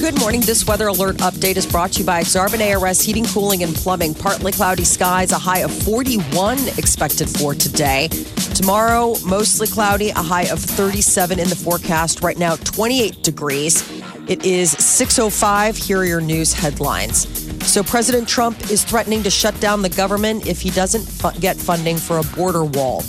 Good morning. This weather alert update is brought to you by Aksarben ARS Heating, Cooling, and Plumbing. Partly cloudy skies, a high of 41 expected for today. Tomorrow, mostly cloudy, a high of 37 in the forecast. Right now, 28 degrees. It is 6.05. Here are your news headlines. So, President Trump is threatening to shut down the government if he doesn't fu- get funding for a border wall.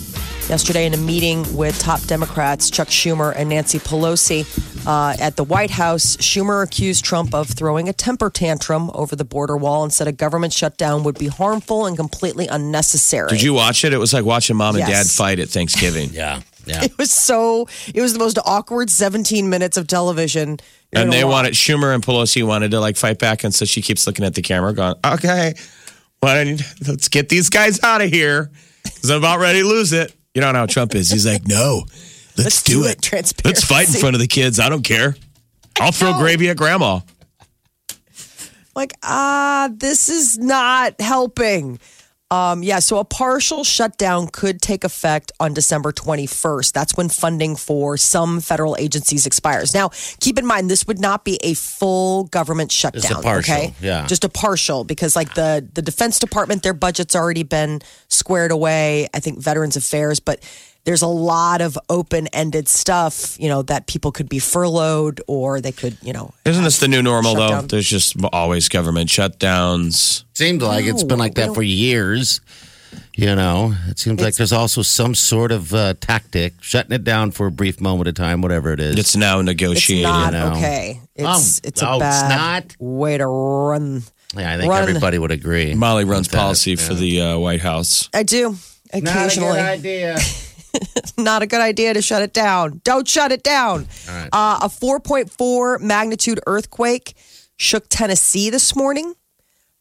Yesterday, in a meeting with top Democrats, Chuck Schumer and Nancy Pelosi uh, at the White House, Schumer accused Trump of throwing a temper tantrum over the border wall and said a government shutdown would be harmful and completely unnecessary. Did you watch it? It was like watching mom and dad fight at Thanksgiving. Yeah, yeah. It was so. It was the most awkward 17 minutes of television. and they watch. wanted Schumer and Pelosi wanted to like fight back, and so she keeps looking at the camera, going, "Okay, why don't you, let's get these guys out of here because I'm about ready to lose it." You know how Trump is. He's like, "No, let's, do, it. Transparency. Let's fight in front of the kids. I don't care. I'll throw gravy at grandma." like ah this is not helping um yeah so a partial shutdown could take effect on december 21st that's when funding for some federal agencies expires. Now keep in mind this would not be a full government shutdown partial, okay yeah. just a partial because like the the defense department their budget's already been squared away. I think veterans affairs but there's a lot of open-ended stuff you know that people could be furloughed or they could you know Isn't this the new normal though? Shutdown. There's just always government shutdowns. Seems like it's been like that for years. You know, it seems like there's also some sort of uh, tactic, shutting it down for a brief moment of time, whatever it is. It's now It's negotiated. not know. okay. It's Oh, it's a oh, it's bad not? way to run. yeah, I think run- everybody would agree. Molly runs with that, policy yeah. for the uh, White House. I do occasionally. Not a good idea. Not a good idea to shut it down. Don't shut it down. right. Uh, a 4.4 magnitude earthquake shook Tennessee this morning,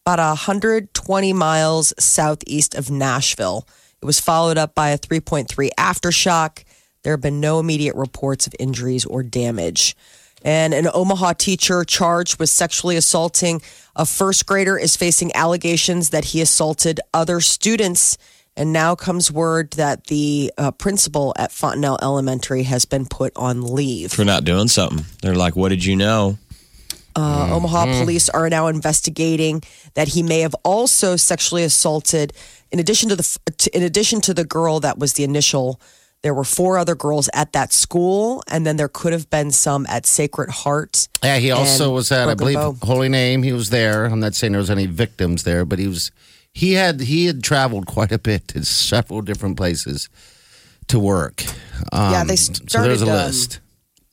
about 120 miles southeast of Nashville. It was followed up by a 3.3 aftershock. There have been no immediate reports of injuries or damage. And an Omaha teacher charged with sexually assaulting a first grader is facing allegations that he assaulted other students. And now comes word that the uh, principal at Fontenelle Elementary has been put on leave. for not doing something. They're like, "What did you know?" Uh, Omaha police are now investigating that he may have also sexually assaulted. In addition to the, to, in addition to the girl that was the initial, there were four other girls at that school, and then there could have been some at Sacred Heart. Yeah, he also was at, I believe, Bow. Holy Name. He was there. I'm not saying there was any victims there, but he was. He had he had traveled quite a bit to several different places to work. Um, Yeah, they started. so there's a started, um, list.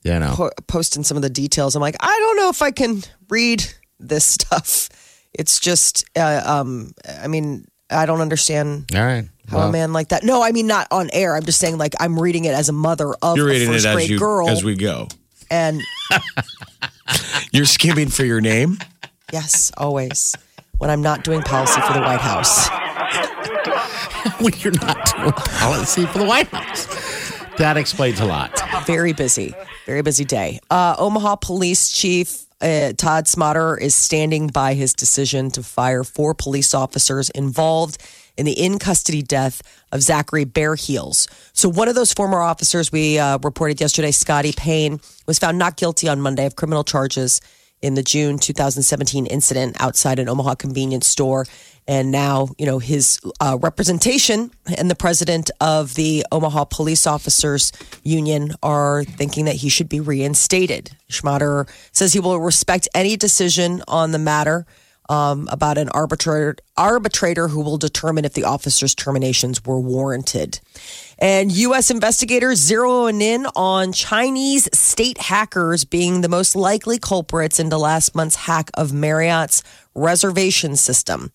You know, po- posting some of the details. I'm like, I don't know if I can read this stuff. It's just, uh, um, I mean, I don't understand all right. how a man like that. No, I mean not on air. I'm just saying, like, I'm reading it as a mother of You're a reading first it as grade you girl, as we go. and You're skimming for your name. yes, always when I'm not doing policy for the White House. when you're not doing policy for the White House, that explains a lot. Very busy, very busy day. Uh, Omaha Police Chief uh, Todd Schmaderer is standing by his decision to fire four police officers involved in the in custody death of Zachary Bearheels. So, one of those former officers we uh, reported yesterday, Scotty Payne, was found not guilty on Monday of criminal charges in the June 2017 incident outside an Omaha convenience store. And now, you know, his uh, representation and the president of the Omaha Police Officers Union are thinking that he should be reinstated. Schmaderer says he will respect any decision on the matter um, about an arbitrator, arbitrator who will determine if the officer's terminations were warranted. And U.S. investigators zeroing in on Chinese state hackers being the most likely culprits into last month's hack of Marriott's reservation system.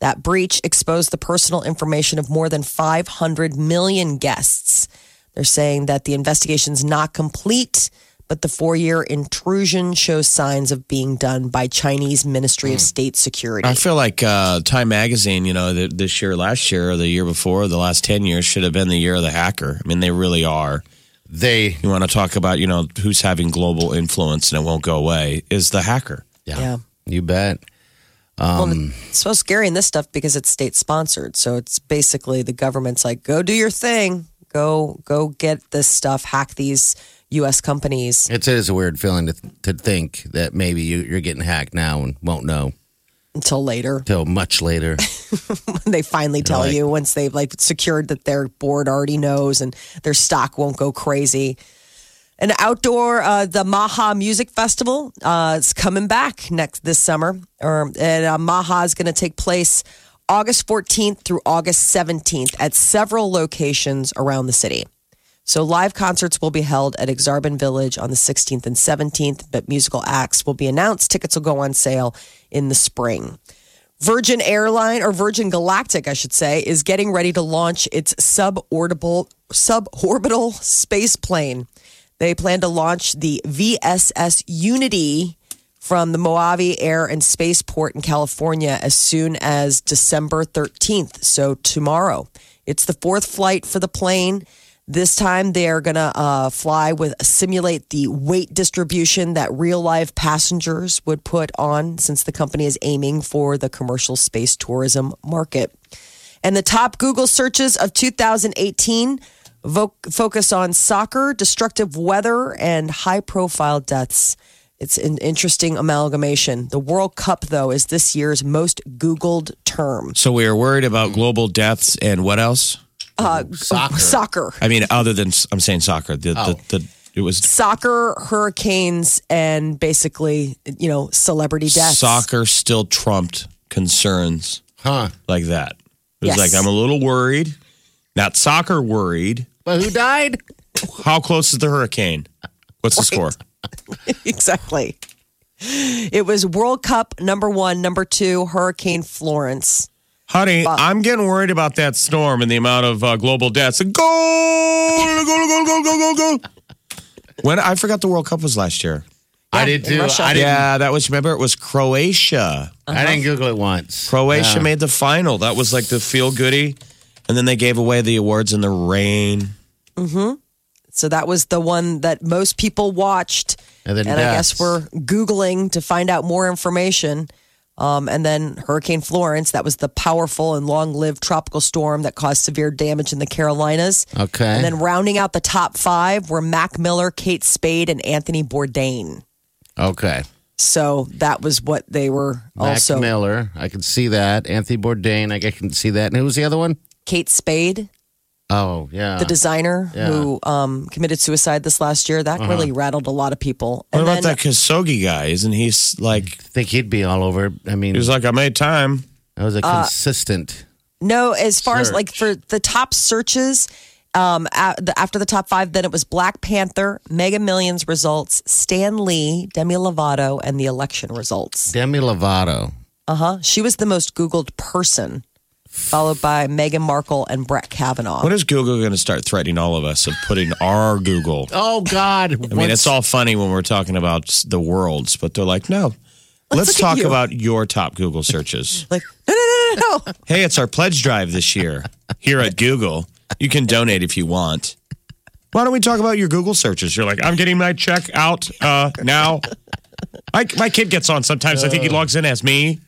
That breach exposed the personal information of more than 500 million guests. They're saying that the investigation's not complete, but the four year intrusion shows signs of being done by Chinese Ministry of State Security. I feel like uh, Time Magazine, you know, th- this year, last year, or the year before, the last 10 years should have been the year of the hacker. I mean, they really are. They, You want to talk about, you know, who's having global influence and it won't go away is the hacker. yeah, Yeah. you bet. Well, it's so scary in this stuff because it's state sponsored. So it's basically the government's like, go do your thing, go go get this stuff, hack these U.S. companies It's, it is a weird feeling to, to think that maybe you, you're getting hacked now and won't know until later. till much later. when they finally tell Right. you once they've like secured that their board already knows and their stock won't go crazy. An outdoor, uh, the Maha Music Festival uh, is coming back next this summer, or and uh, Maha is going to take place August 14th through August 17th at several locations around the city. So live concerts will be held at Aksarben Village on the 16th and 17th, but musical acts will be announced. Tickets will go on sale in the spring. Virgin Airline or Virgin Galactic, I should say, is getting ready to launch its suborbital suborbital space plane. They plan to launch the VSS Unity from the Mojave Air and Spaceport in California as soon as December 13th, so tomorrow. It's the fourth flight for the plane. This time they're going to uh, fly with simulate the weight distribution that real life passengers would put on since the company is aiming for the commercial space tourism market. And the top Google searches of 2018 vo- focus on soccer, destructive weather, and high profile deaths. It's an interesting amalgamation. The World Cup, though, is this year's most Googled term. So we are worried about global deaths and what else? Uh, soccer. Soccer. I mean, other than I'm saying soccer, the, Oh. the, the it was Soccer, hurricanes, and basically, you know, celebrity deaths. soccer still trumped concerns Huh. like that. It was Yes. like I'm a little worried, not soccer worried. But who died? How close is the hurricane? What's the score? exactly. It was World Cup number one, number two, Hurricane Florence. Honey, I'm getting worried about that storm and the amount of uh, global deaths. Go, go, go, go, go, go, go. When I forgot the World Cup was last year. I did too. I didn't, Yeah, that was remember it was Croatia. I didn't Google it once. Croatia Yeah. made the final. That was like the feel goody. And then they gave away the awards in the rain. Mm-hmm. So that was the one that most people watched. And then I guess we're Googling to find out more information. Um, and then Hurricane Florence, that was the powerful and long lived tropical storm that caused severe damage in the Carolinas. Okay. And then rounding out the top five were Mac Miller, Kate Spade, and Anthony Bourdain. Okay. So that was what they were also. Mac also. Miller. I can see that. Anthony Bourdain. I can see that. And who was the other one? Kate Spade, Oh, yeah. the designer yeah. who um, committed suicide this last year. That really rattled a lot of people. What And about then- that Khashoggi guy? Isn't he like, I think he'd be all over. I mean, he was like, I made time. that was a Uh, consistent. No, as far as like for the top searches, um, a- the- after the top five, then it was Black Panther, Mega Millions results, Stan Lee, Demi Lovato, and the election results. Demi Lovato. Uh huh. She was the most Googled person, followed by Meghan Markle and Brett Kavanaugh. When is Google going to start threatening all of us of putting our Google? Oh, God. I mean, it's all funny when we're talking about the worlds, but they're like, no, let's, look at talk you. about your top Google searches. like, no, no, no, no, no. hey, it's our pledge drive this year here at Google. You can donate if you want. Why don't we talk about your Google searches? You're like, I'm getting my check out uh, now. My, my kid gets on sometimes. I think he logs in as me.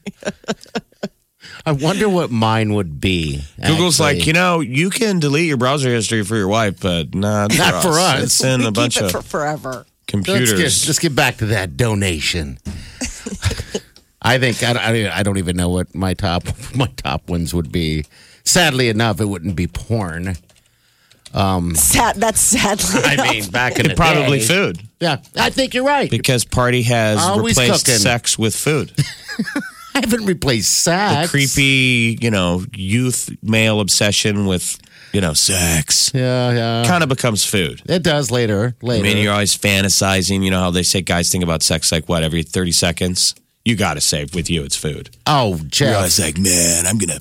I wonder what mine would be. Google's actually. like, you know, you can delete your browser history for your wife, but not for, Not us. for us. It's in a Keep bunch it of for forever. computers. Let's get, let's get back to that donation. I think I, I, I don't even know what my top my top ones would be. Sadly enough, it wouldn't be porn. Um, Sad. That's sadly. I enough. mean, back in the Probably day. food Yeah, I think you're right. because party has Always replaced cooking. sex with food. I haven't replaced sex. The creepy, you know, youth male obsession with you know, sex Yeah, yeah. kind of becomes food. It does later. Later. I mean, you're always fantasizing. You know how they say guys think about sex like what every 30 seconds? You got to say with you, it's food. oh, You're Jeff. always like, man, I'm going to,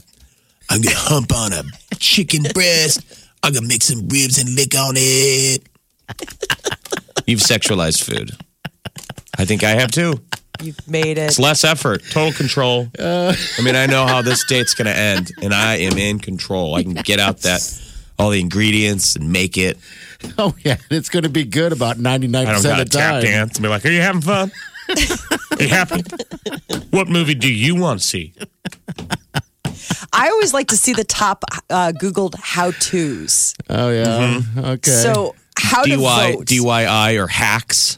I'm going to hump on a chicken breast. I'm going to make some ribs and lick on it. You've sexualized food. I think I have too. You've made it. It's less effort, total control. I mean, I know how this date's going to end, and I am in control. I can get out that all the ingredients and make it. Oh, yeah. It's going to be good about 99% I don't of got the to tap dance and be like, "Are you having fun? Are you happy? What movie do you want to see?" I always like to see the top uh, Googled how tos. Oh, yeah. Okay. So how to DY, vote. DYI or hacks.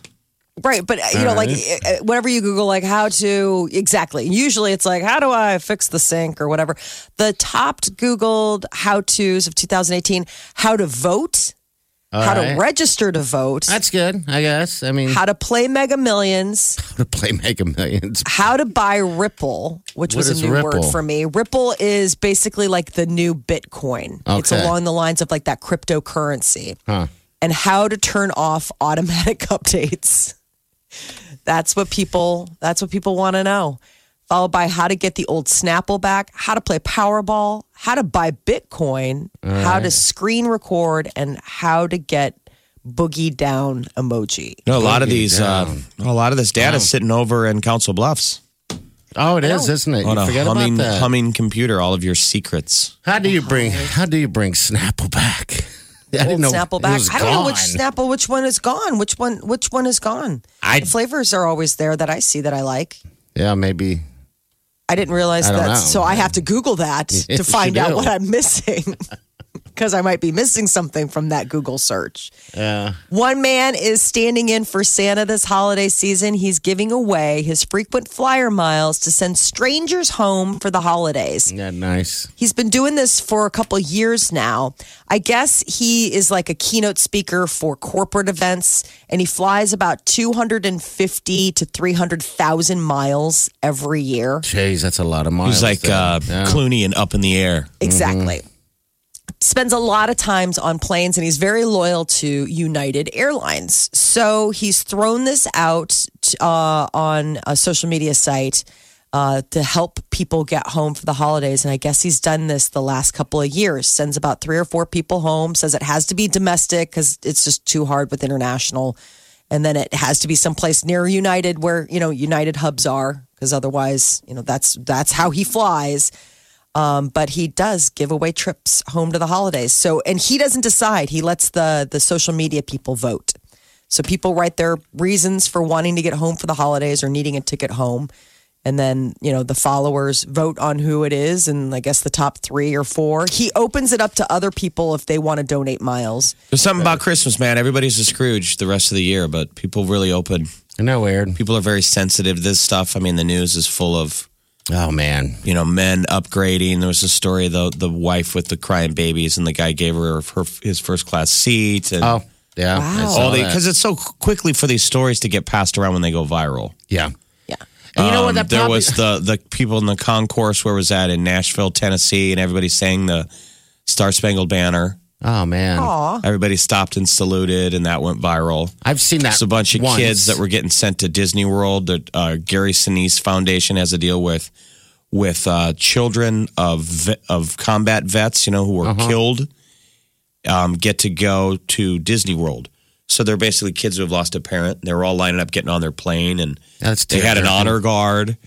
Right, but uh, you know, like uh, whenever you Google like how to exactly, usually it's like how do I fix the sink or whatever. The top Googled how tos of 2018: how to vote, how right. to register to vote, That's good, I guess. I mean, how to play Mega Millions, how to play Mega Millions. how to buy Ripple, which What was a new Ripple? word for me. Ripple is basically like the new Bitcoin. It's along the lines of like that cryptocurrency. Huh. And how to turn off automatic updates. That's what people that's what people want to know. Followed by how to get the old Snapple back, how to play Powerball, how to buy Bitcoin, how to screen record, and how to get boogie down emoji. No, a lot of these, uh, a lot of this data is sitting over in Council Bluffs Oh, it is, isn't it? on You a forget humming, about that. humming computer. All of your secrets. How do you bring? How do you bring Snapple back? I didn't know Snapple back. I don't know which. Snapple, which one is gone, which one, which one is gone. I- the flavors are always there that I see that I like. Yeah, maybe. I didn't realize I don't that, know. so I have to Google that Yes, to find out do. what I'm missing. Because I might be missing something from that Google search. Yeah. One man is standing in for Santa this holiday season. He's giving away his frequent flyer miles to send strangers home for the holidays. Yeah, nice. He's been doing this for a couple years now. I guess he is like a keynote speaker for corporate events, and he flies about 250 to 300,000 miles every year. Jeez, that's a lot of miles. He's like there. uh, Yeah. Clooney and Up in the Air. Exactly. Spends a lot of times on planes and he's very loyal to United Airlines. So he's thrown this out uh, on a social media site uh, to help people get home for the holidays. And I guess he's done this the last couple of years. Sends about three or four people home, says it has to be domestic because it's just too hard with international. And then it has to be someplace near United where, you know, United hubs are because otherwise, you know, that's that's how he flies Um, but he does give away trips home to the holidays. So, and he doesn't decide. He lets the the social media people vote. So people write their reasons for wanting to get home for the holidays or needing a ticket home, and then you know the followers vote on who it is, and I guess the top three or four. He opens it up to other people if they want to donate miles. There's something about Christmas, man. Everybody's a Scrooge the rest of the year, but people really open. I know, weird? People are very sensitive to this stuff. I mean, the news is full of Oh man. you know men upgrading. There was a story the the wife with the crying babies, and the guy gave her, her his first class seat. And Oh yeah. Wow. all because it's so quickly for these stories to get passed around when they go viral. yeah. Yeah. And you know what? Um, That there was the the people in the concourse. Where was that in Nashville, Tennessee, and everybody sang the Star Spangled Banner. Oh man. Aw. Everybody stopped and saluted, and that went viral. I've seen that. It's a bunch of once. kids that were getting sent to Disney World. The uh, Gary Sinise Foundation has a deal with with uh, children of of combat vets, you know, who were Uh-huh. killed, um, get to go to Disney World. So they're basically kids who have lost a parent. They were all lining up, getting on their plane, and That's they had an honor guard.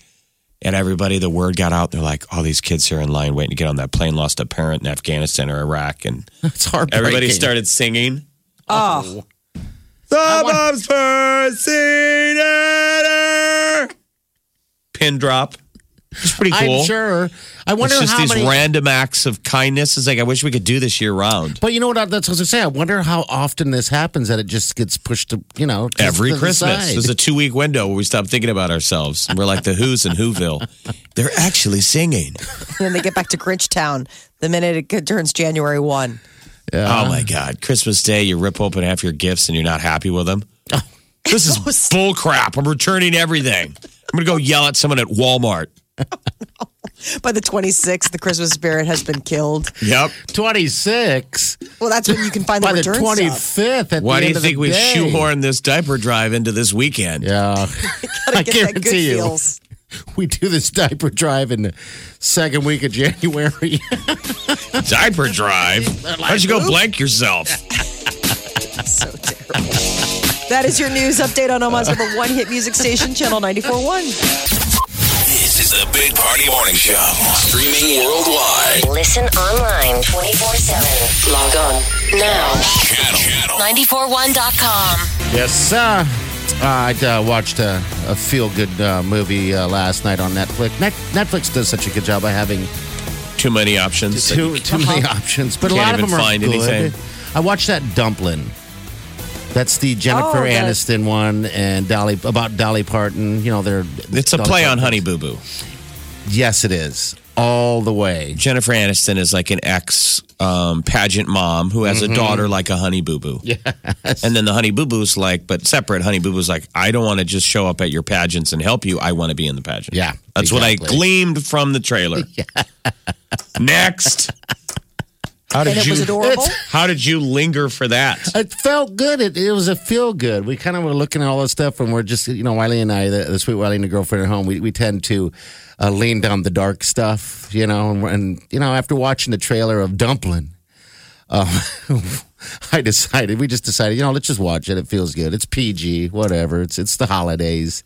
And everybody, the word got out. They're like, "All these kids here in line waiting to get on that plane lost a parent in Afghanistan or Iraq." And It's hard. everybody started singing. Oh, Someone's first senator. Pin drop. It's pretty cool. I'm sure. I wonder It's just how these many. random acts of kindness. It's like I wish we could do this year round. but you know what? That's what I was gonna say. I wonder how often this happens that it just gets pushed to you know just Every to the Christmas, side. there's a two week window where we stop thinking about ourselves. And we're like the Who's in Whoville. They're actually singing. and then they get back to Grinch Town the minute it turns January one. Oh my God. Christmas Day, you rip open half your gifts and you're not happy with them. This is bull crap. I'm returning everything. I'm going to go yell at someone at Walmart. By the 26th, the Christmas spirit has been killed. Yep. 26 Well, that's when you can find the by the return stuff. 25th. At Why the do end you of the think we day. shoehorn this diaper drive into this weekend? Yeah, Gotta I get that good guarantee you. feels. we do this diaper drive in the second week of January. Diaper drive? Why don't you go blank yourself? So terrible. That is your news update on Omaha's number one hit music station, Channel 94.1. This is the Big Party Morning Show. Streaming worldwide. Listen online 24 7. Log on now. Channel. Channel. 941.com. yes, uh, I uh, watched a, a feel good uh, movie uh, last night on Netflix. Net- Netflix does such a good job of having Too many options. too too many Uh-huh. options, but a Can't lot of even them are find good. anything. I watched that Dumpling. That's the Jennifer Oh, the- Aniston one and Dolly about Dolly Parton. You know, they're It's a Dolly play on Honey Boo Boo. Yes, it is all the way. Jennifer Aniston is like an ex um, pageant mom who has a daughter like a Honey Boo Boo. Yes. And then the Honey Boo Boo's like, but separate Honey Boo Boo's like, I don't want to just show up at your pageants and help you. I want to be in the pageant. Yeah, That's what I gleamed from the trailer. Next. How did And it you was adorable. How did you linger for that? It felt good. It, it was a feel good. We kind of were looking at all this stuff, and we're just, you know, Wiley and I, the, the sweet Wiley and the girlfriend at home, we, we tend to uh, lean down the dark stuff, you know. And, and you know, after watching the trailer of Dumpling, um, I decided we just decided, you know, let's just watch it. It feels good. It's PG, whatever. It's it's the holidays.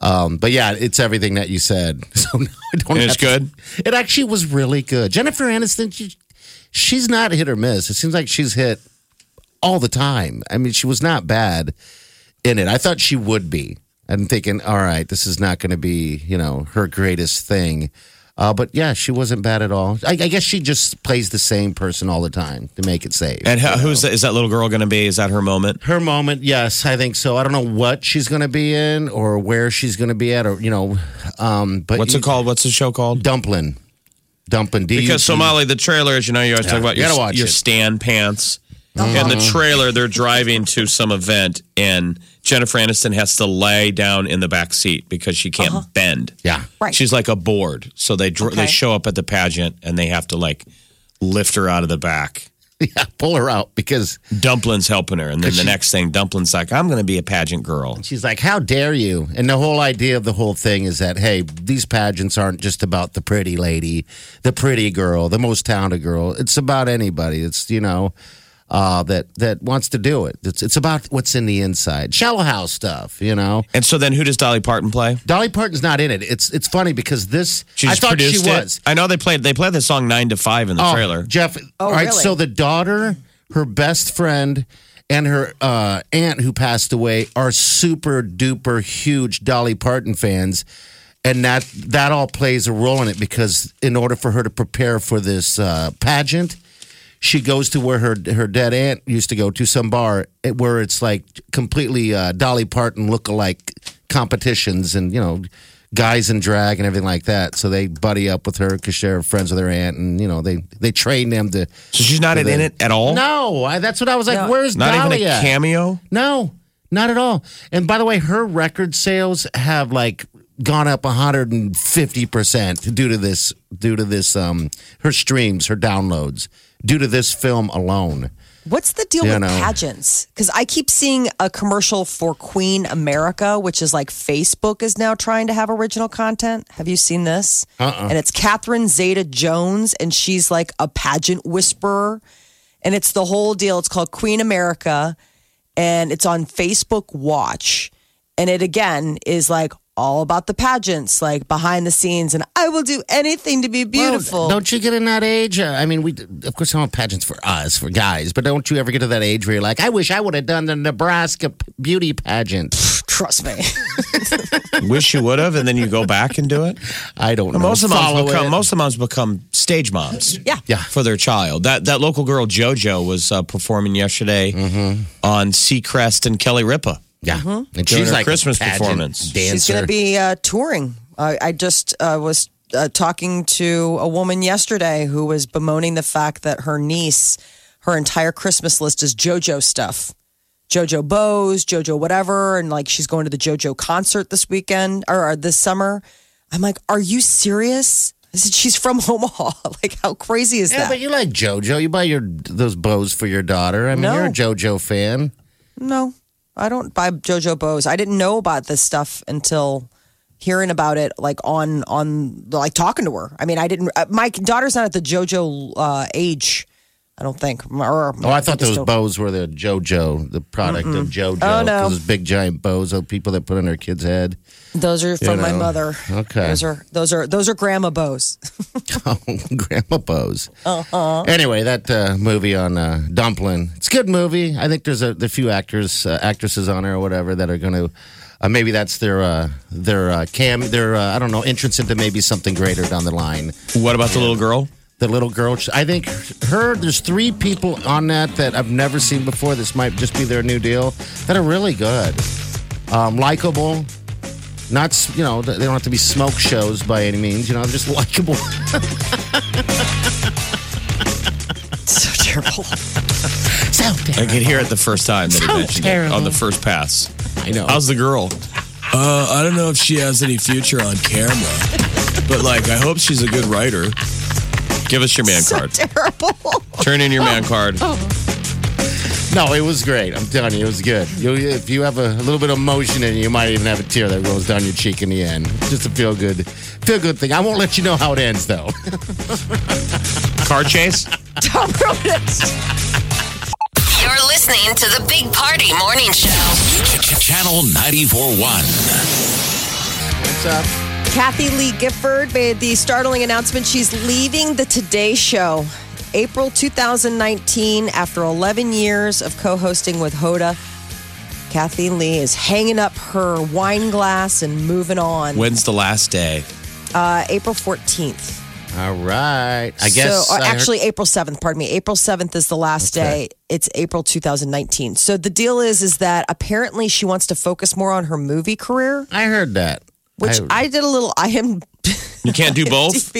Um, but yeah, it's everything that you said. So no, I don't. And it's have to- good? It actually was really good. Jennifer Aniston, she, she's not hit or miss. It seems like she's hit all the time. I mean, she was not bad in it. I thought she would be. I'm thinking, all right, this is not going to be, you know, her greatest thing. Uh, but yeah, she wasn't bad at all. I, I guess she just plays the same person all the time to make it safe. And how, who's that, is that little girl going to be? Is that her moment? her moment, yes, I think so. I don't know what she's going to be in or where she's going to be at, or you know, um, but What's it called? What's the show called? Dumpling, dumpling. D- Because Somali, the trailer, as you know, you always Yeah, talk about you your, watch your it. stand pants. And the uh-huh. trailer, they're driving to some event, and Jennifer Aniston has to lay down in the back seat because she can't uh-huh. bend. Yeah, Right. She's like a board. So they dr- they show up at the pageant, and they have to like lift her out of the back. yeah, pull her out because Dumpling's helping her, and then the next thing, Dumpling's like, "I'm going to be a pageant girl." She's like, How dare you? And the whole idea of the whole thing is that, hey, these pageants aren't just about the pretty lady, the pretty girl, the most talented girl. It's about anybody. It's, you know, uh, that that wants to do it. It's it's about what's in the inside. Shallow house stuff, you know. And so then, who does Dolly Parton play? Dolly Parton's not in it. It's it's funny because this She I just thought she produced was. it. I know they played they played the song Nine to Five in the Oh, trailer. Jeff. Oh, all right. really? So the daughter, her best friend, and her uh, aunt who passed away are super duper huge Dolly Parton fans. And that that all plays a role in it because in order for her to prepare for this uh, pageant, she goes to where her her dead aunt used to go to some bar where it's like completely uh, Dolly Parton look-alike competitions and you know guys in drag and everything like that. So they buddy up with her because they're friends with her aunt, and you know they they train them to. So she's not in, in it at all. No, I, that's what I was like. No. Where's not Dolly even a at? cameo. No, not at all. And by the way, her record sales have like gone up 150% due to this due to this um her streams, her downloads due to this film alone. What's the deal Yeah, with no. pageants? Because I keep seeing a commercial for Queen America, which is like Facebook is now trying to have original content. Have you seen this? Uh-uh. And it's Catherine Zeta Jones, and she's like a pageant whisperer. And it's the whole deal. It's called Queen America, and it's on Facebook Watch. And it again is like all about the pageants, like behind the scenes. And I will do anything to be beautiful. Well, don't you get in that age? Uh, I mean, we of course have pageants for us, for guys, but don't you ever get to that age where you're like, I wish I would have done the Nebraska beauty pageant? Trust me. Wish you would have, and then you go back and do it. I don't know. Most of Follow moms become it. most of moms become stage moms. Yeah. Yeah. for their child. That that local girl JoJo was uh, performing yesterday Mm-hmm. on Seacrest and Kelly Ripa. Yeah, and During she's her like Christmas a performance. Dancer. She's going to be uh, touring. I I just uh, was uh, talking to a woman yesterday who was bemoaning the fact that her niece, her entire Christmas list is JoJo stuff. JoJo Bows, JoJo whatever, and like she's going to the JoJo concert this weekend or, or this summer. I'm like, are you serious? I said, she's from Omaha. Like, how crazy is Yeah, that? but you like JoJo. You buy your those bows for your daughter. I mean, No. you're a JoJo fan. no, I don't buy JoJo bows. I didn't know about this stuff until hearing about it, like on on like talking to her. I mean, I didn't. Uh, my daughter's not at the JoJo uh, age. I don't think. Or, Oh, I thought those don't- bows were the JoJo, the product of JoJo. Oh, no. Those big giant bows of people that put on their kid's head. Those are from my know. mother. Okay. Those are those are those are grandma bows. Oh, grandma bows. Uh-huh. Anyway, that uh, movie on uh, Dumpling, it's a good movie. I think there's a, the few actors, uh, actresses on there or whatever that are going to. Uh, maybe that's their uh, their uh, cam, their uh, I don't know entrance into maybe something greater down the line. What about the little girl? The little girl, I think her. There's three people on that that I've never seen before. This might just be their new deal. That are really good, um, likable. Not you know they don't have to be smoke shows by any means. You know, just likable. so terrible. so I could hear it the first time that he So mentioned it on the first pass. I know. How's the girl? Uh, I don't know if she has any future on camera, but like, I hope she's a good writer. Give us your man So card. terrible. Turn in your man card. No, it was great. I'm telling you, it was good. You, if you have a, a little bit of emotion in you, you might even have a tear that rolls down your cheek in the end. Just a feel good, feel good thing. I won't let you know how it ends, though. Car chase? Tom wrote it. You're listening to the Big Party Morning Show. Channel 94.1. What's up? Kathie Lee Gifford made the startling announcement she's leaving the Today Show. April 2019, after 11 years of co hosting with Hoda, Kathie Lee is hanging up her wine glass and moving on. When's the last day? Uh, April 14th. All right. I guess. So, uh, I heard- actually, April 7th, pardon me. April 7th is the last Okay. day. It's April 2019. So the deal is, is that apparently she wants to focus more on her movie career, I heard that. which I, did a little, I am. You can't do both?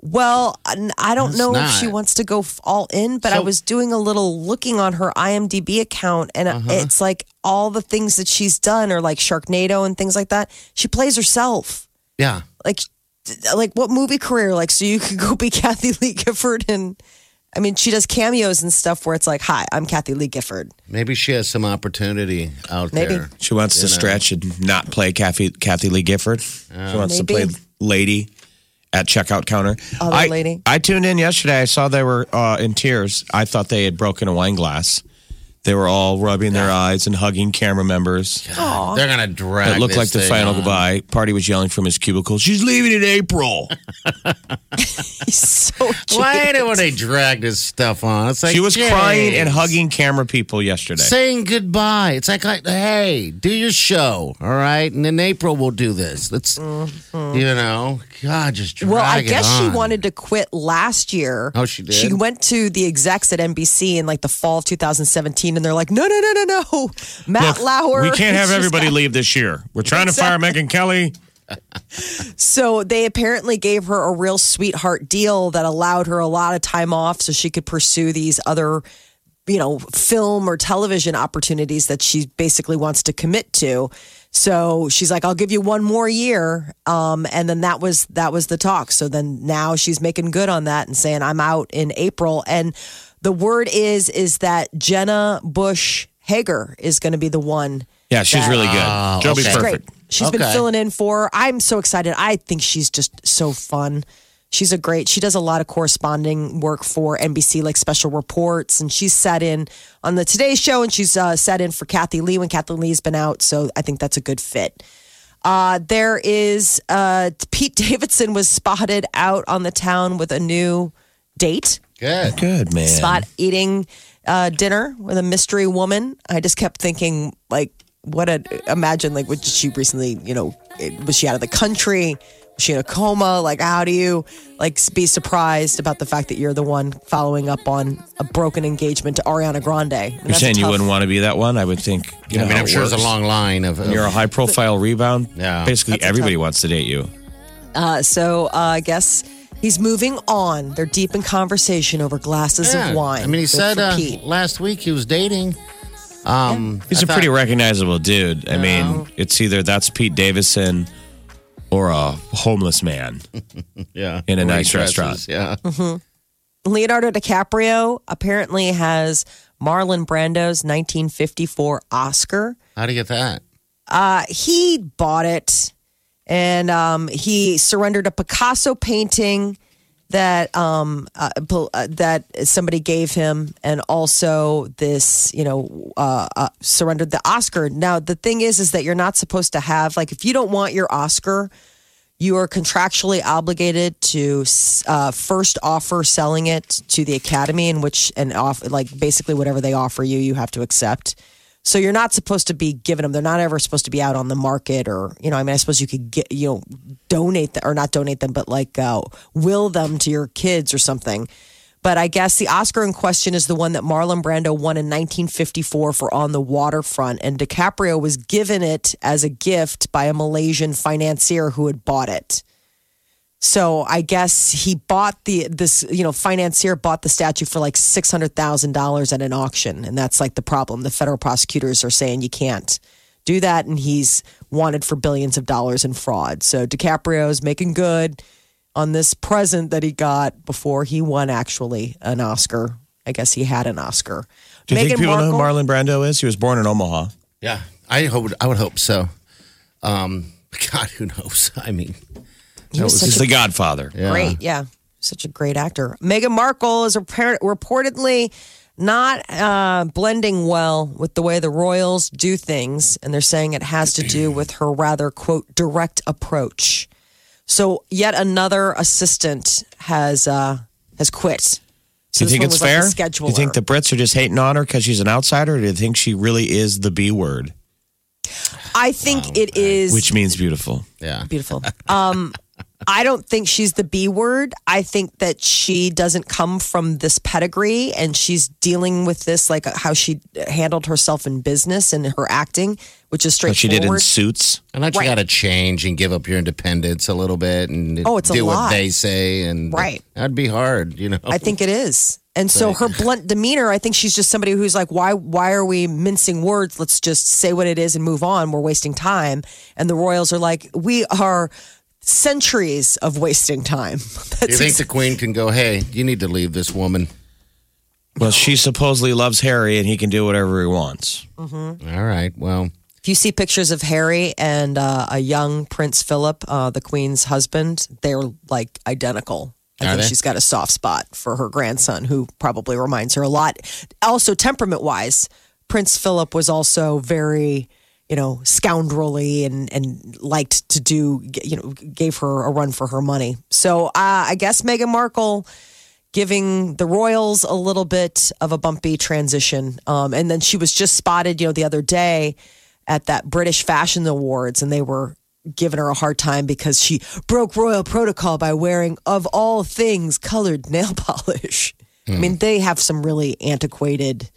Well, I don't It's know if she wants to go all in, but I was doing a little looking on her IMDb account, and Uh-huh. it's like all the things that she's done are like Sharknado and things like that. She plays herself. yeah. Like, like what movie career? Like, so you could go be Kathie Lee Gifford, and I mean, she does cameos and stuff where it's like, "Hi, I'm Kathie Lee Gifford." Maybe she has some opportunity out Maybe. there. She wants to know. stretch and not play Kathy, Kathie Lee Gifford. she wants Maybe. to play lady at checkout counter. Other I, lady. I tuned in yesterday. I saw they were uh, in tears. I thought they had broken a wine glass. They were all rubbing their eyes and hugging camera members. They're going to drag It looked this like the thing final on. goodbye. Party was yelling from his cubicle. She's leaving in April. He's so. Why do they drag this stuff on? It's like she was crying and hugging camera people yesterday. saying goodbye. It's like, like, hey, do your show, all right? And in April we'll do this. Let's, mm-hmm. you know, God, just drag Well, I it guess she on. wanted to quit last year. Oh, she did? She went to the execs at NBC in like the fall of 2017, and they're like, "No, no, no, no, no, Matt Look, Lauer." we can't have everybody got- leave this year. We're trying to fire Megyn Kelly. So they apparently gave her a real sweetheart deal that allowed her a lot of time off, so she could pursue these other, you know, film or television opportunities that she basically wants to commit to. So she's like, "I'll give you one more year," um, and then that was that was the talk. So then now she's making good on that and saying, "I'm out in April." And the word is is that Jenna Bush Hager is going to be the one. Yeah, she's that- really good. Oh, Joby's okay. Great. perfect. She's been filling in for. her. I'm so excited. I think she's just so fun. She's a great. She does a lot of corresponding work for NBC, like special reports, and she's sat in on the Today Show, and she's uh, sat in for Kathie Lee when Kathie Lee's been out. So I think that's a good fit. Uh, there is uh, Pete Davidson was spotted out on the town with a new date Good. Good man. spot eating uh, dinner with a mystery woman. I just kept thinking, like, what a imagine, like, what did she recently, you know, it- was she out of the country? Was she in a coma? Like, how do you like be surprised about the fact that you're the one following up on a broken engagement to Ariana Grande? I mean, You're that's a saying you wouldn't want to be that one? I would think. You know I mean, I'm it sure there's a long line of. When you're a high profile rebound. Yeah. Basically, That's everybody tough- wants to date you. Uh, so uh, I guess he's moving on. They're deep in conversation over glasses Yeah. of wine. I mean, he Good said for uh, Pete. last week he was dating. Um, He's I a pretty recognizable dude. I mean, it's either that's Pete Davidson or a homeless man. Yeah. In a nice Waitresses, restaurant. Yeah. Leonardo DiCaprio apparently has Marlon Brando's 1954 Oscar. How do you get that? Uh, he bought it and um, he surrendered a Picasso painting that um, uh, uh, that somebody gave him, and also this, you know, uh, uh, surrendered the Oscar. Now the thing is, is that you're not supposed to have like if you don't want your Oscar, you are contractually obligated to uh, first offer selling it to the Academy, in which and off like basically whatever they offer you, you have to accept. So you're not supposed to be giving them. They're not ever supposed to be out on the market, or you know. I mean, I suppose you could get you know donate them or not donate them, but like uh, will them to your kids or something. But I guess the Oscar in question is the one that Marlon Brando won in 1954 for On the Waterfront, and DiCaprio was given it as a gift by a Malaysian financier who had bought it. So I guess he bought the this you know financier bought the statue for like six hundred thousand dollars at an auction, and that's like the problem. The federal prosecutors are saying you can't do that, and he's wanted for billions of dollars in fraud. So DiCaprio's making good on this present that he got before he won actually an Oscar. I guess he had an Oscar. Do you think Meghan people know who Marlon Brando is? He was born in Omaha. Yeah. I hope I would hope so. Um God, who knows? I mean, He was He's such a the Godfather. yeah. Great, yeah. Such a great actor. Meghan Markle is repar- reportedly not uh, blending well with the way the royals do things, and they're saying it has to do with her rather quote direct approach. So yet another assistant has uh, has quit. Do So you think it's was like fair? the do you think the Brits are just hating on her because she's an outsider, or do you think she really is the B word, I think it is which means beautiful? Yeah. Beautiful. Um, I don't think she's the B word. I think that she doesn't come from this pedigree and she's dealing with this like uh, how she handled herself in business and her acting, which is What she did in straightforward. Suits. And that you got to change and give up your independence a little bit and Oh, it's a do lot. what they say and Right. That'd be hard, you know. I think it is. And so her blunt demeanor, I think she's just somebody who's like, why why are we mincing words? Let's just say what it is and move on. We're wasting time. And the Royals are like, we are centuries of wasting time. Do you think the queen can go, "Hey, you need to leave this woman." Well, she supposedly loves Harry, and he can do whatever he wants. All right. Well, If you see pictures of Harry and uh, a young Prince Philip, uh, the Queen's husband, they're like identical. I Are think they? she's got a soft spot for her grandson, who probably reminds her a lot. Also, temperament wise, Prince Philip was also very, you know, scoundrelly and and liked to do, you know, gave her a run for her money. So uh, I guess Meghan Markle giving the Royals a little bit of a bumpy transition. Um, and then she was just spotted, you know, the other day at that British Fashion Awards, and they were giving her a hard time because she broke royal protocol by wearing, of all things, colored nail polish. I Hmm. mean, they have some really antiquated,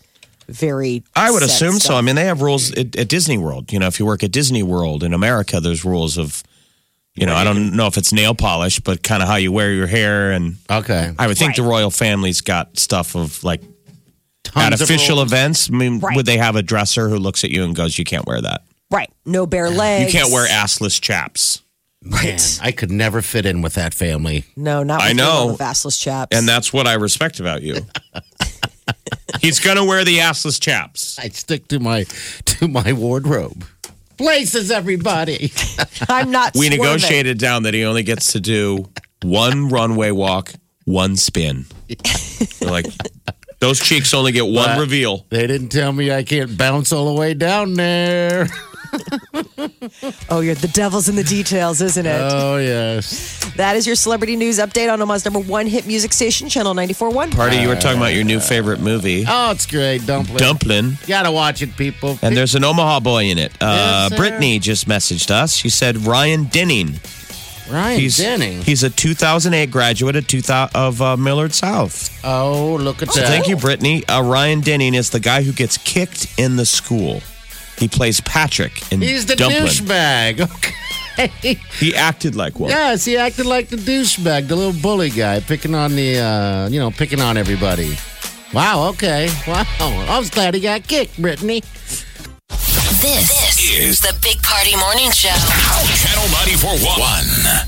very. I would set assume so. I mean, they have rules at, at Disney World. You know, if you work at Disney World in America, there's rules of, you know, I don't know if it's nail polish, but kind of how you wear your hair. And okay. I would think the royal family's got stuff of like at Tons of official rules. events. I mean, Right. would they have a dresser who looks at you and goes, "You can't wear that. right, no bare legs. You can't wear assless chaps." Man, I could never fit in with that family. No, not. With I know. the vassless chaps. And that's what I respect about you. He's gonna wear the assless chaps. I stick to my to my wardrobe. Places, everybody. I'm not. We swerving. negotiated down that he only gets to do one runway walk, one spin. They're like, those cheeks only get one But- reveal. They didn't tell me I can't bounce all the way down there. Oh, you're the devil's in the details, isn't it? Oh yes. That is your celebrity news update on Omaha's number one hit music station, Channel 94.1. Party, you were talking about your new favorite movie, Oh, it's great. Dumpling. Dumplin'. Gotta watch it, people. And there's an Omaha boy in it. Uh, Yes, sir. Brittany just messaged us. She said Ryan Denning. Ryan He's Denning. he's a 2008 graduate at 2000, of uh, Millard South. Oh, look at So that. thank you, Brittany. Uh, Ryan Denning is the guy who gets kicked in the school. He plays Patrick in He's the Dumplin'. douchebag. Okay. He acted like one. yes, he acted like the douchebag, the little bully guy, picking on the, uh, you know, picking on everybody. Wow. Okay. Wow. I was glad he got kicked, Brittany. This is The Big Party Morning Show. Channel 94.1.